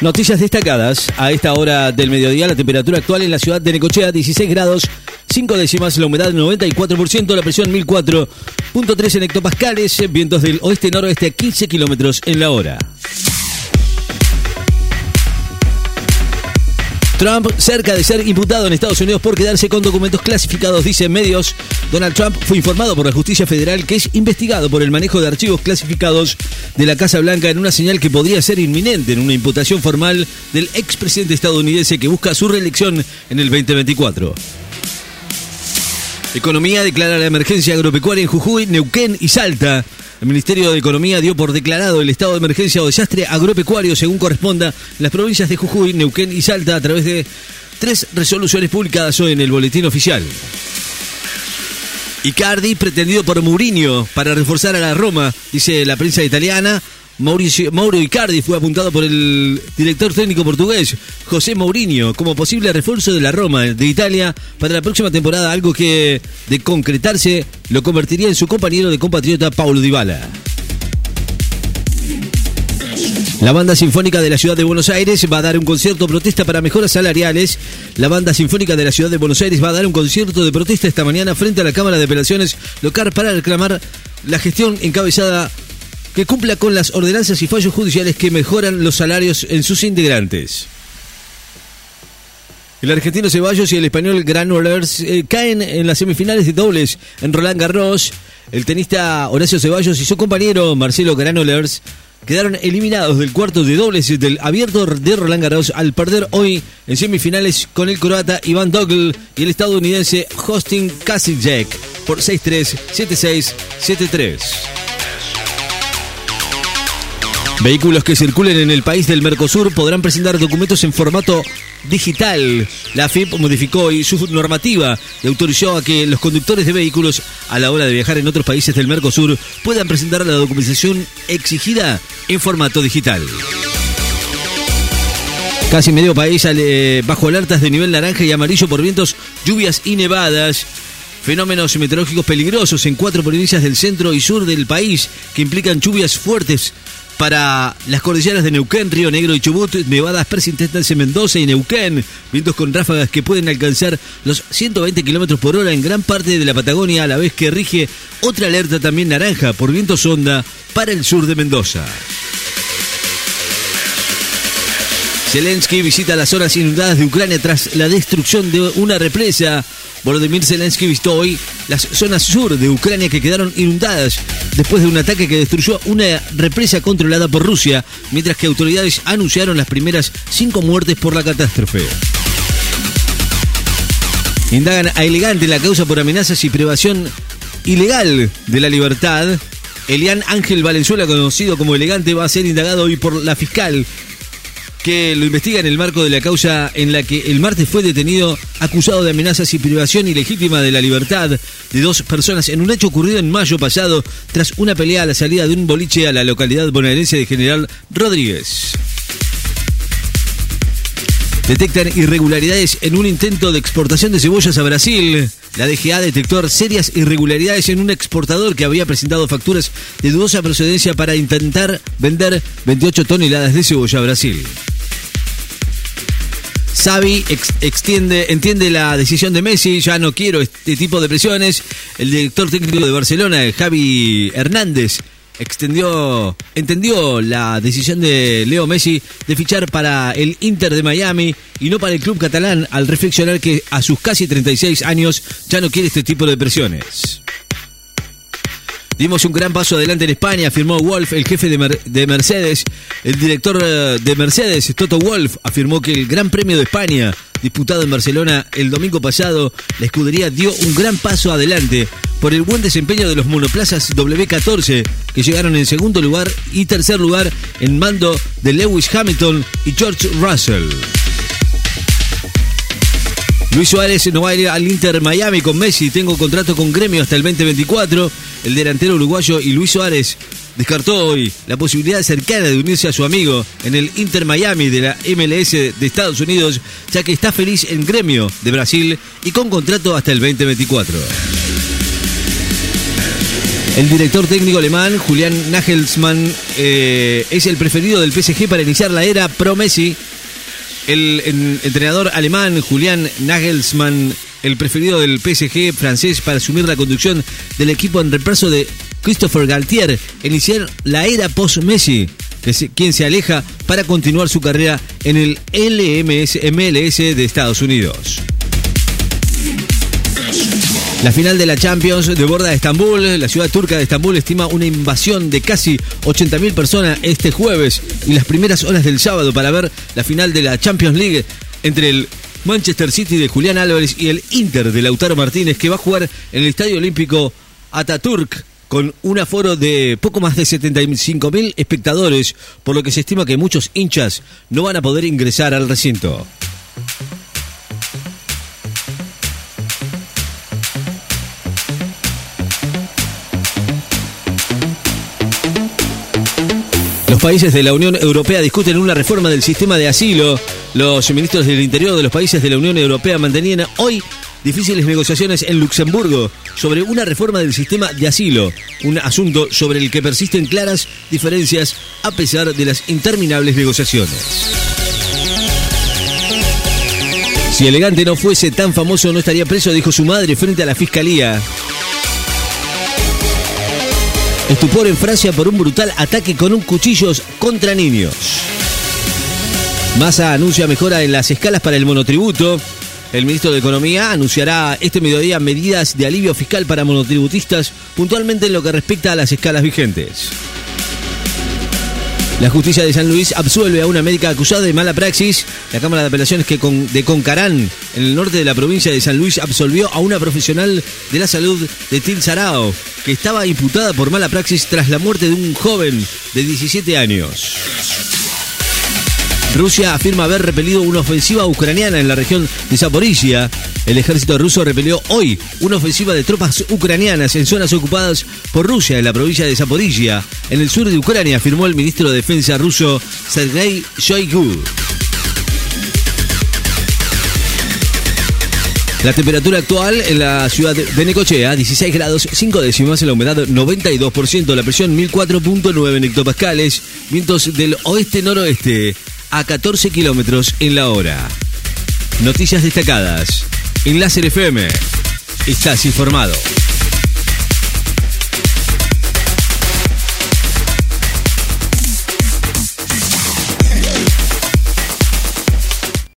Noticias destacadas a esta hora del mediodía. La temperatura actual en la ciudad de Necochea, 16 grados, 5 décimas, la humedad 94%, la presión 1004.3 en hectopascales, vientos del oeste-noroeste a 15 kilómetros en la hora. Trump cerca de ser imputado en Estados Unidos por quedarse con documentos clasificados, dicen medios. Donald Trump fue informado por la justicia federal que es investigado por el manejo de archivos clasificados de la Casa Blanca en una señal que podría ser inminente en una imputación formal del expresidente estadounidense que busca su reelección en el 2024. Economía declara la emergencia agropecuaria en Jujuy, Neuquén y Salta. El Ministerio de Economía dio por declarado el estado de emergencia o desastre agropecuario según corresponda las provincias de Jujuy, Neuquén y Salta a través de tres resoluciones publicadas hoy en el boletín oficial. Icardi pretendido por Mourinho para reforzar a la Roma, dice la prensa italiana. Mauricio, Mauro Icardi fue apuntado por el director técnico portugués José Mourinho como posible refuerzo de la Roma de Italia para la próxima temporada, algo que de concretarse lo convertiría en su compañero de compatriota Paulo Dybala. La Banda Sinfónica de la Ciudad de Buenos Aires va a dar un concierto protesta para mejoras salariales. La Banda Sinfónica de la Ciudad de Buenos Aires va a dar un concierto de protesta esta mañana frente a la Cámara de Apelaciones local para reclamar la gestión encabezada que cumpla con las ordenanzas y fallos judiciales que mejoran los salarios en sus integrantes. El argentino Ceballos y el español Granollers eh, caen en las semifinales de dobles en Roland Garros. El tenista Horacio Ceballos y su compañero Marcelo Granollers quedaron eliminados del cuarto de dobles del abierto de Roland Garros al perder hoy en semifinales con el croata Iván Dogle y el estadounidense Hosting Kasicek por 6-3, 7-6, 7-3. Vehículos que circulen en el país del Mercosur podrán presentar documentos en formato digital. La FIP modificó hoy su normativa y autorizó a que los conductores de vehículos a la hora de viajar en otros países del Mercosur puedan presentar la documentación exigida en formato digital. Casi medio país bajo alertas de nivel naranja y amarillo por vientos, lluvias y nevadas. Fenómenos meteorológicos peligrosos en cuatro provincias del centro y sur del país que implican lluvias fuertes para las cordilleras de Neuquén, Río Negro y Chubut, nevadas persistentes en Mendoza y Neuquén, vientos con ráfagas que pueden alcanzar los 120 kilómetros por hora en gran parte de la Patagonia, a la vez que rige otra alerta también naranja por viento sonda para el sur de Mendoza. Zelensky visita las zonas inundadas de Ucrania tras la destrucción de una represa. Volodymyr Zelensky visitó hoy las zonas sur de Ucrania que quedaron inundadas después de un ataque que destruyó una represa controlada por Rusia, mientras que autoridades anunciaron las primeras cinco muertes por la catástrofe. Indagan a Elegante la causa por amenazas y privación ilegal de la libertad. Elian Ángel Valenzuela, conocido como Elegante, va a ser indagado hoy por la fiscal que lo investiga en el marco de la causa en la que el martes fue detenido acusado de amenazas y privación ilegítima de la libertad de dos personas en un hecho ocurrido en mayo pasado tras una pelea a la salida de un boliche a la localidad bonaerense de General Rodríguez. Detectan irregularidades en un intento de exportación de cebollas a Brasil. La DGA detectó serias irregularidades en un exportador que había presentado facturas de dudosa procedencia para intentar vender 28 toneladas de cebolla a Brasil. Xavi extiende, entiende la decisión de Messi, ya no quiero este tipo de presiones. El director técnico de Barcelona, Javi Hernández, extendió, entendió la decisión de Leo Messi de fichar para el Inter de Miami y no para el club catalán al reflexionar que a sus casi 36 años ya no quiere este tipo de presiones. Dimos un gran paso adelante en España, afirmó Wolf, el jefe de, Mercedes. El director eh, de Mercedes, Toto Wolf, afirmó que el Gran Premio de España, disputado en Barcelona el domingo pasado, la escudería dio un gran paso adelante por el buen desempeño de los monoplazas W14, que llegaron en segundo lugar y tercer lugar en mando de Lewis Hamilton y George Russell. Luis Suárez no va a ir al Inter Miami con Messi. Tengo contrato con Gremio hasta el 2024. El delantero uruguayo y Luis Suárez descartó hoy la posibilidad cercana de unirse a su amigo en el Inter Miami de la MLS de Estados Unidos, ya que está feliz en Gremio de Brasil y con contrato hasta el 2024. El director técnico alemán, Julián Nagelsmann, eh, es el preferido del PSG para iniciar la era pro-Messi. El, en- entrenador alemán, Julián Nagelsmann, el preferido del PSG francés para asumir la conducción del equipo en reemplazo de Christopher Galtier, iniciar la era post-Messi, quien se aleja para continuar su carrera en el LMS, MLS de Estados Unidos. La final de la Champions de borda de Estambul, la ciudad turca de Estambul estima una invasión de casi 80.000 personas este jueves y las primeras horas del sábado para ver la final de la Champions League entre el Manchester City de Julián Álvarez y el Inter de Lautaro Martínez que va a jugar en el Estadio Olímpico Ataturk con un aforo de poco más de 75.000 espectadores, por lo que se estima que muchos hinchas no van a poder ingresar al recinto. Los países de la Unión Europea discuten una reforma del sistema de asilo. Los ministros del Interior de los países de la Unión Europea mantenían hoy difíciles negociaciones en Luxemburgo sobre una reforma del sistema de asilo, un asunto sobre el que persisten claras diferencias a pesar de las interminables negociaciones. Si Elegante no fuese tan famoso no estaría preso, dijo su madre frente a la fiscalía. Estupor en Francia por un brutal ataque con un cuchillo contra niños. Massa anuncia mejora en las escalas para el monotributo. El ministro de Economía anunciará este mediodía medidas de alivio fiscal para monotributistas, puntualmente en lo que respecta a las escalas vigentes. La justicia de San Luis absuelve a una médica acusada de mala praxis. La Cámara de Apelaciones que de Concarán, en el norte de la provincia de San Luis, absolvió a una profesional de la salud de Tilsarao, que estaba imputada por mala praxis tras la muerte de un joven de 17 años. Rusia afirma haber repelido una ofensiva ucraniana en la región de Zaporizhia. El ejército ruso repelió hoy una ofensiva de tropas ucranianas en zonas ocupadas por Rusia en la provincia de Zaporizhia, en el sur de Ucrania, afirmó el ministro de Defensa ruso Sergei Shoigu. La temperatura actual en la ciudad de Necochea, 16 grados 5 décimas, la humedad 92%, la presión 1004.9 en hectopascales, vientos del oeste-noroeste a 14 kilómetros en la hora. Noticias destacadas. En FM. Estás informado.